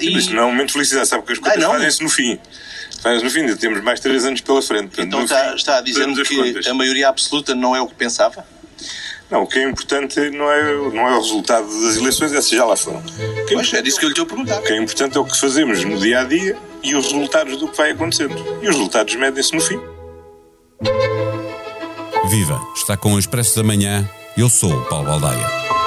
E... Mas não é um momento de felicidade, sabe? Porque as contas fazem-se no fim. Fazem-se no fim, ainda temos mais três anos pela frente. Portanto, então está, fim, está a dizer que a maioria absoluta não é o que pensava? Não, o que é importante não é, não é o resultado das eleições, essas já lá foram. Que é pois é disso que eu lhe estou a perguntar. O que é importante é o que fazemos no dia a dia e os resultados do que vai acontecendo. E os resultados medem-se no fim. Viva! Está com o Expresso da Manhã. Eu sou o Paulo Baldaia.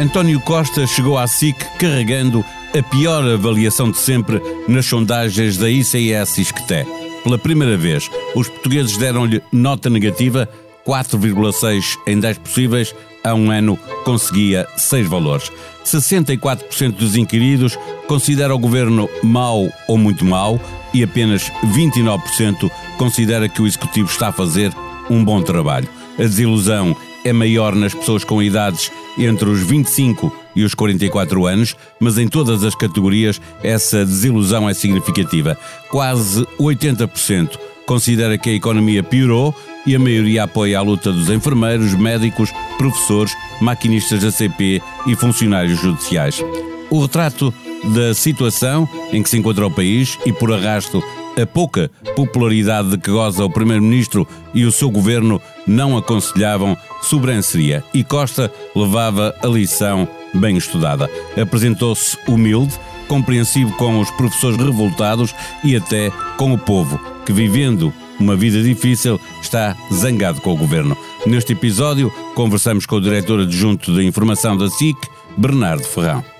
António Costa chegou à SIC carregando a pior avaliação de sempre nas sondagens da ICS Isqueté. Pela primeira vez, os portugueses deram-lhe nota negativa, 4,6 em 10 possíveis, há um ano conseguia seis valores. 64% dos inquiridos considera o governo mau ou muito mau e apenas 29% considera que o executivo está a fazer um bom trabalho. A desilusão é maior nas pessoas com idades entre os 25 e os 44 anos, mas em todas as categorias essa desilusão é significativa. Quase 80% considera que a economia piorou e a maioria apoia a luta dos enfermeiros, médicos, professores, maquinistas da CP e funcionários judiciais. O retrato da situação em que se encontra o país e, por arrasto, a pouca popularidade de que goza o Primeiro-Ministro e o seu governo não aconselhavam sobranceria e Costa levava a lição bem estudada. Apresentou-se humilde, compreensivo com os professores revoltados e até com o povo, que vivendo uma vida difícil está zangado com o governo. Neste episódio, conversamos com o diretor adjunto de informação da SIC, Bernardo Ferrão.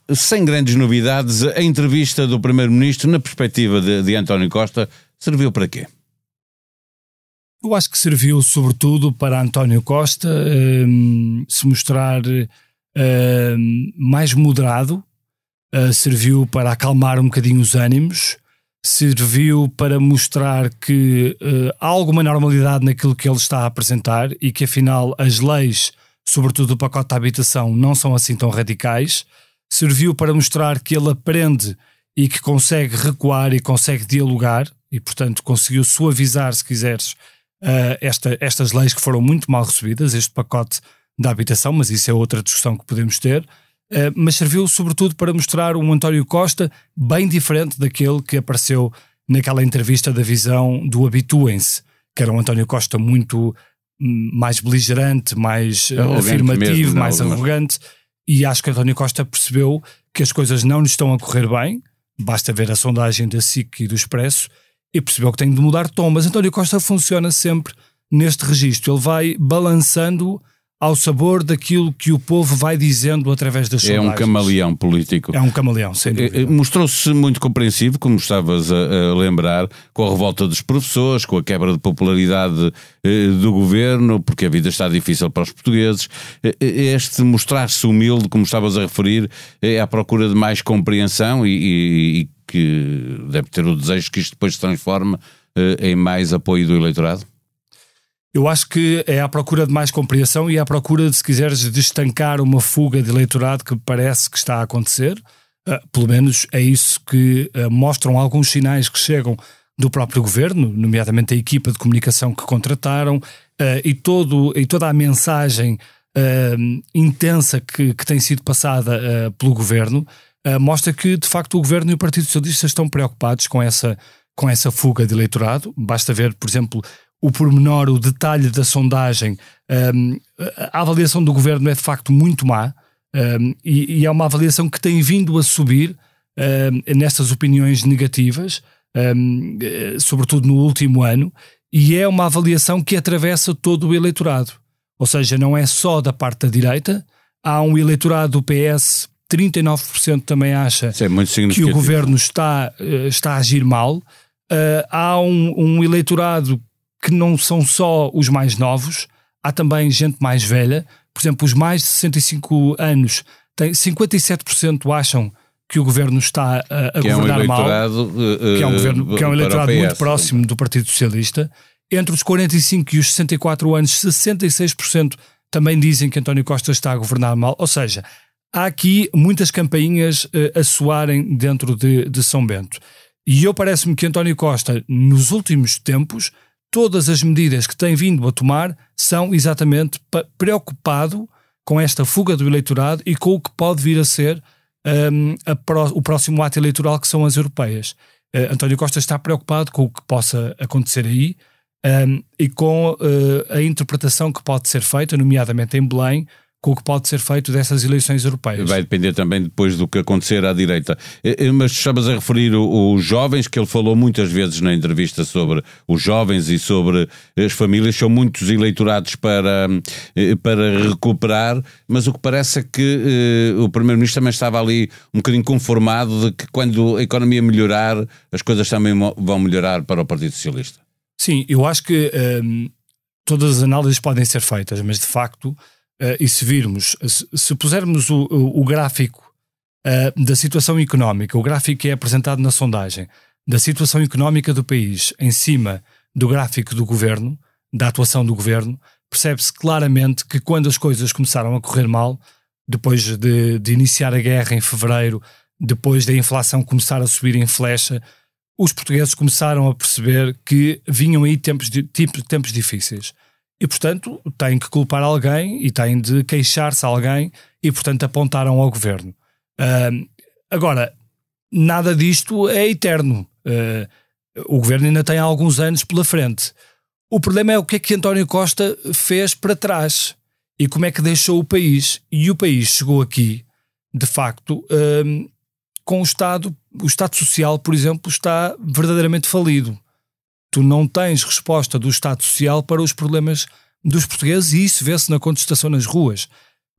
sem grandes novidades, a entrevista do Primeiro-Ministro, na perspectiva de, de António Costa, serviu para quê? Eu acho que serviu sobretudo para António Costa um, se mostrar um, mais moderado, uh, serviu para acalmar um bocadinho os ânimos, serviu para mostrar que uh, há alguma normalidade naquilo que ele está a apresentar e que afinal as leis, sobretudo o pacote da habitação, não são assim tão radicais serviu para mostrar que ele aprende e que consegue recuar e consegue dialogar e, portanto, conseguiu suavizar, se quiseres, uh, esta, estas leis que foram muito mal recebidas, este pacote da habitação, mas isso é outra discussão que podemos ter. Uh, mas serviu sobretudo para mostrar um António Costa bem diferente daquele que apareceu naquela entrevista da visão do Habituem-se, que era um António Costa muito hum, mais beligerante, mais afirmativo, mesmo, mais arrogante. Mas e acho que António Costa percebeu que as coisas não lhe estão a correr bem, basta ver a sondagem da SIC e do Expresso, e percebeu que tem de mudar tom. Mas António Costa funciona sempre neste registro, ele vai balançando ao sabor daquilo que o povo vai dizendo através das sondagens. É um camaleão político. É um camaleão, sem dúvida. Eh, eh, mostrou-se muito compreensivo, como estavas a, a, lembrar, com a revolta dos professores, com a quebra de popularidade eh, do governo, porque a vida está difícil para os portugueses. Eh, este mostrar-se humilde, como estavas a referir, é à procura de mais compreensão e, e, e que deve ter o desejo que isto depois se transforme eh, em mais apoio do eleitorado? Eu acho que é à procura de mais compreensão e à procura de, se quiseres, de estancar uma fuga de eleitorado que parece que está a acontecer. Uh, pelo menos é isso que uh, mostram alguns sinais que chegam do próprio governo, nomeadamente a equipa de comunicação que contrataram uh, e, todo, e toda a mensagem intensa que, que, tem sido passada pelo governo, mostra que, de facto, o governo e o Partido Socialista estão preocupados com essa, com essa fuga de eleitorado. Basta ver, por exemplo, o pormenor, o detalhe da sondagem, um, a avaliação do governo é de facto muito má um, e, e, é uma avaliação que tem vindo a subir um, nestas opiniões negativas, hum, sobretudo no último ano, e é uma avaliação que atravessa todo o eleitorado. Ou seja, não é só da parte da direita, há um eleitorado do PS, 39% também acha é que o governo está, eh, está a agir mal. Uh, há um, um eleitorado que não são só os mais novos, há também gente mais velha, por exemplo, os mais de 65 anos, têm 57% acham que o governo está a, a governar é um mal, uh, que é um, governo, que é um eleitorado muito próximo do Partido Socialista. Entre os 45 e os 64 anos, 66% também dizem que António Costa está a governar mal. Ou seja, há aqui muitas campainhas uh, a soarem dentro de, de São Bento. E eu parece-me que António Costa, nos últimos tempos, todas as medidas que tem vindo a tomar são exatamente preocupado com esta fuga do eleitorado e com o que pode vir a ser um, a pro, o próximo ato eleitoral, que são as europeias. Uh, António Costa está preocupado com o que possa acontecer aí um, e com uh, a interpretação que pode ser feita, nomeadamente em Belém, com o que pode ser feito dessas eleições europeias. Vai depender também depois do que acontecer à direita. Eh, eh, mas estavas a referir os jovens, que ele falou muitas vezes na entrevista sobre os jovens e sobre as famílias, são muitos eleitorados para, eh, para recuperar, mas o que parece é que o Primeiro-Ministro também estava ali um bocadinho conformado de que quando a economia melhorar, as coisas também vão melhorar para o Partido Socialista. Sim, eu acho que hum, todas as análises podem ser feitas, mas de facto Uh, e se virmos, se, se pusermos o, o, o gráfico uh, da situação económica, o gráfico que é apresentado na sondagem, da situação económica do país em cima do gráfico do governo, da atuação do governo, percebe-se claramente que quando as coisas começaram a correr mal, depois de, de, iniciar a guerra em fevereiro, depois da inflação começar a subir em flecha, os portugueses começaram a perceber que vinham aí tempos, tempos difíceis e, portanto, têm que culpar alguém e têm de queixar-se a alguém e, portanto, apontaram ao governo. Uh, agora, nada disto é eterno. Uh, o governo ainda tem alguns anos pela frente. O problema é o que é que António Costa fez para trás e como é que deixou o país. E o país chegou aqui, de facto, com o Estado, o Estado Social, por exemplo, está verdadeiramente falido tu não tens resposta do Estado Social para os problemas dos portugueses e isso vê-se na contestação nas ruas.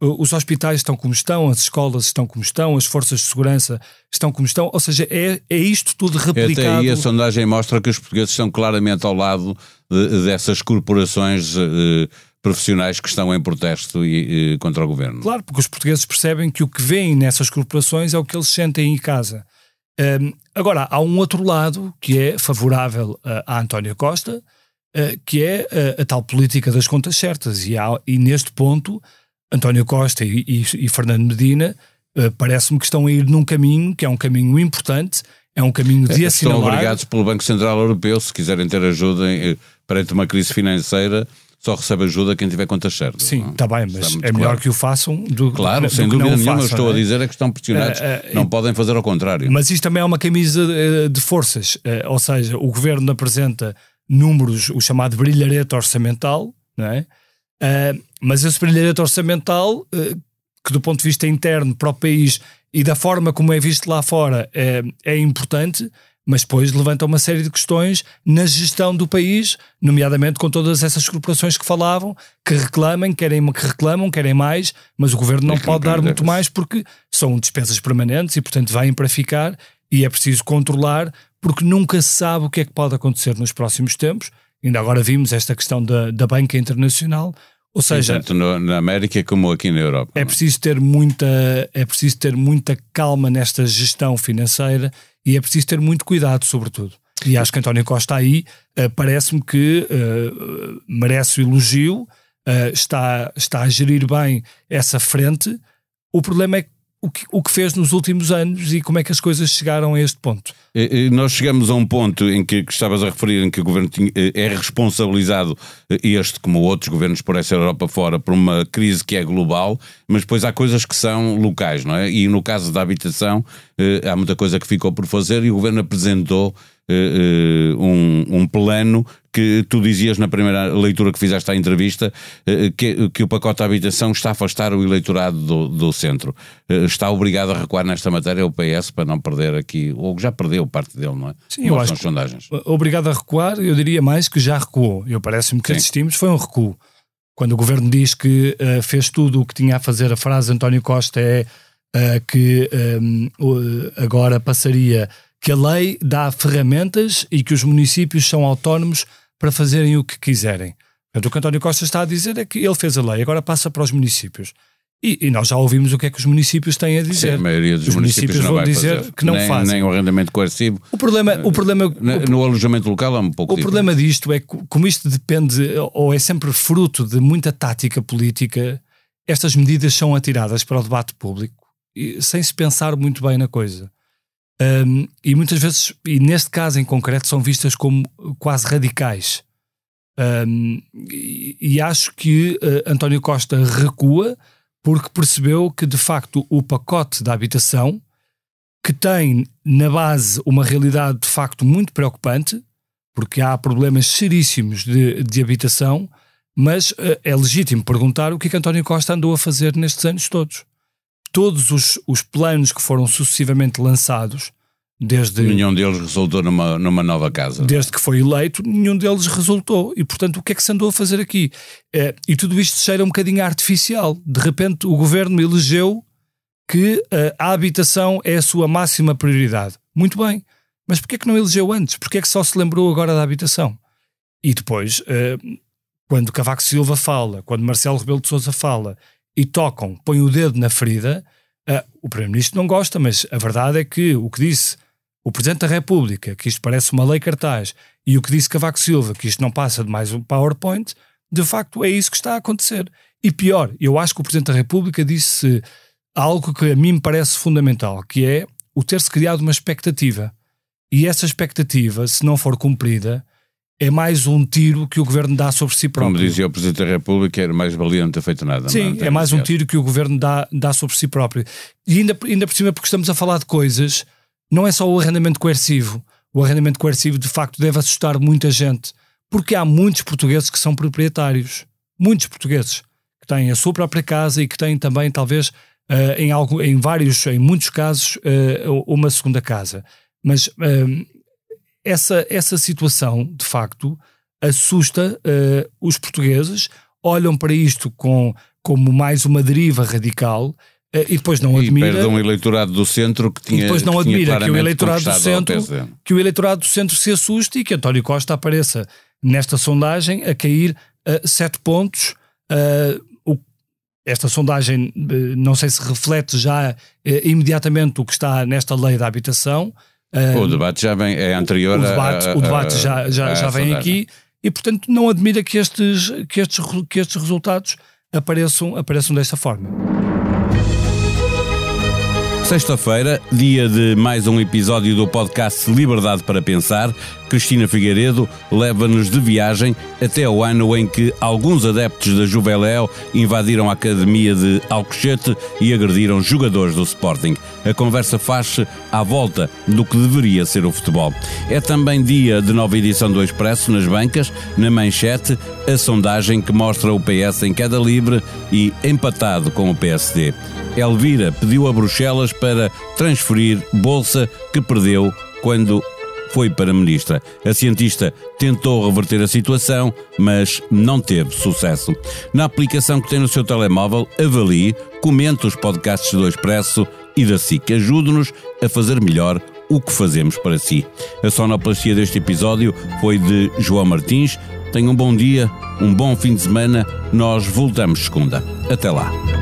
Os hospitais estão como estão, as escolas estão como estão, as forças de segurança estão como estão, ou seja, é, é isto tudo replicado. Até aí a sondagem mostra que os portugueses estão claramente ao lado de, dessas corporações eh, profissionais que estão em protesto e, contra o governo. Claro, porque os portugueses percebem que o que veem nessas corporações é o que eles sentem em casa. Um, agora, há um outro lado que é favorável uh, a António Costa, uh, que é uh, a tal política das contas certas. E, há, e neste ponto, António Costa e, e, e Fernando Medina parece-me que estão a ir num caminho que é um caminho importante, é um caminho de é, assinalar... Estão obrigados pelo Banco Central Europeu, se quiserem ter ajuda em, perante uma crise financeira, só recebe ajuda quem tiver contas certas. Sim, está bem, mas é melhor que o façam do Claro, do sem dúvida nenhuma, façam, estou é? a dizer é que estão pressionados, uh, uh, não uh, podem fazer ao contrário. Mas isto também é uma camisa de forças, ou seja, o governo apresenta números, o chamado brilharete orçamental, não é? mas esse brilharete orçamental, que do ponto de vista interno para o país e da forma como é visto lá fora, é, é importante, mas depois levanta uma série de questões na gestão do país, nomeadamente com todas essas corporações que falavam, que reclamam, querem, que reclamam, querem mais, mas o governo não pode dar muito mais porque são despesas permanentes e, portanto, vêm para ficar e é preciso controlar porque nunca se sabe o que é que pode acontecer nos próximos tempos. Ainda agora vimos esta questão da, da banca internacional. Ou seja, tanto no, na América como aqui na Europa. É preciso ter muita, é preciso ter muita calma nesta gestão financeira e é preciso ter muito cuidado, sobretudo. E acho que António Costa aí uh, parece-me que uh, merece o elogio, uh, está, está a gerir bem essa frente. O problema é o que, o que fez nos últimos anos e como é que as coisas chegaram a este ponto. Nós chegamos a um ponto em que, que estavas a referir, em que o governo tinha, é responsabilizado, este como outros governos por essa Europa fora, por uma crise que é global, mas depois há coisas que são locais, não é? E no caso da habitação, há muita coisa que ficou por fazer e o governo apresentou um, um, plano que tu dizias na primeira leitura que fizeste à entrevista uh, que, que o pacote de habitação está a afastar o eleitorado do, do centro. Está obrigado a recuar nesta matéria o PS para não perder aqui, ou já perdeu parte dele, não é? Sim, eu acho sondagens. obrigado a recuar, eu diria mais que já recuou. Eu parece-me que Sim. assistimos foi um recuo. Quando o governo diz que uh, fez tudo o que tinha a fazer, a frase António Costa é uh, que um, agora passaria que a lei dá ferramentas e que os municípios são autónomos para fazerem o que quiserem. Portanto, o que António Costa está a dizer é que ele fez a lei, agora passa para os municípios. E, e, nós já ouvimos o que é que os municípios têm a dizer. Sim, a maioria dos os municípios, municípios vão dizer fazer. que não nem, fazem. Nem o arrendamento coercivo. O problema, o problema no, no alojamento local é um pouco O diferente. problema disto é que, como isto depende, ou é sempre fruto de muita tática política, estas medidas são atiradas para o debate público sem se pensar muito bem na coisa. Um, e muitas vezes, e neste caso em concreto, são vistas como quase radicais. Um, e, e, acho que uh, António Costa recua porque percebeu que, de facto, o pacote da habitação, que tem na base uma realidade de facto muito preocupante, porque há problemas seríssimos de, de habitação, mas uh, é legítimo perguntar o que é que António Costa andou a fazer nestes anos todos. Todos os, os planos que foram sucessivamente lançados, Desde, nenhum deles resultou numa, numa nova casa. Desde que foi eleito, nenhum deles resultou. E, portanto, o que é que se andou a fazer aqui? É, e tudo isto cheira um bocadinho artificial. De repente, o governo elegeu que uh, a habitação é a sua máxima prioridade. Muito bem. Mas porquê é que não elegeu antes? Porquê é que só se lembrou agora da habitação? E depois, uh, quando Cavaco Silva fala, quando Marcelo Rebelo de Sousa fala e tocam, põem o dedo na ferida, uh, o Primeiro-Ministro não gosta, mas a verdade é que o que disse o Presidente da República, que isto parece uma lei cartaz, e o que disse Cavaco Silva, que isto não passa de mais um PowerPoint, de facto é isso que está a acontecer. E pior, eu acho que o Presidente da República disse algo que a mim me parece fundamental, que é o ter-se criado uma expectativa. E essa expectativa, se não for cumprida, é mais um tiro que o governo dá sobre si próprio. Como dizia o Presidente da República, era mais valia não ter feito nada. Sim, é mais um tiro que o governo dá, dá sobre si próprio. E ainda, ainda por cima, porque estamos a falar de coisas não é só o arrendamento coercivo. O arrendamento coercivo, de facto, deve assustar muita gente, porque há muitos portugueses que são proprietários. Muitos portugueses que têm a sua própria casa e que têm também, talvez, uh, em, algo, em vários, em muitos casos, uh, uma segunda casa. Mas uh, essa, essa situação, de facto, assusta os portugueses, olham para isto com, como mais uma deriva radical eh, e depois não admira. E perde um eleitorado do centro que tinha. E depois não que admira que o eleitorado do centro que o eleitorado do centro se assuste e que António Costa apareça nesta sondagem a cair uh, sete pontos. Uh, o, esta sondagem uh, não sei se reflete já imediatamente o que está nesta lei da habitação. O debate já vem, é anterior. O debate, a, a, o debate já, já, já vem aqui e, portanto, não admira que estes, que estes, que estes resultados apareçam, apareçam desta forma. Sexta-feira, dia de mais um episódio do podcast Liberdade para Pensar, Cristina Figueiredo leva-nos de viagem até o ano em que alguns adeptos da Juveléu invadiram a academia de Alcochete e agrediram jogadores do Sporting. A conversa faz-se à volta do que deveria ser o futebol. É também dia de nova edição do Expresso nas bancas, na manchete, a sondagem que mostra o PS em queda livre e empatado com o PSD. Elvira pediu a Bruxelas para transferir bolsa que perdeu quando foi para ministra. A cientista tentou reverter a situação, mas não teve sucesso. Na aplicação que tem no seu telemóvel, avalie, comente os podcasts do Expresso e da SIC. Ajude-nos a fazer melhor o que fazemos para si. A sonoplastia deste episódio foi de João Martins. Tenha um bom dia, um bom fim de semana. Nós voltamos segunda. Até lá.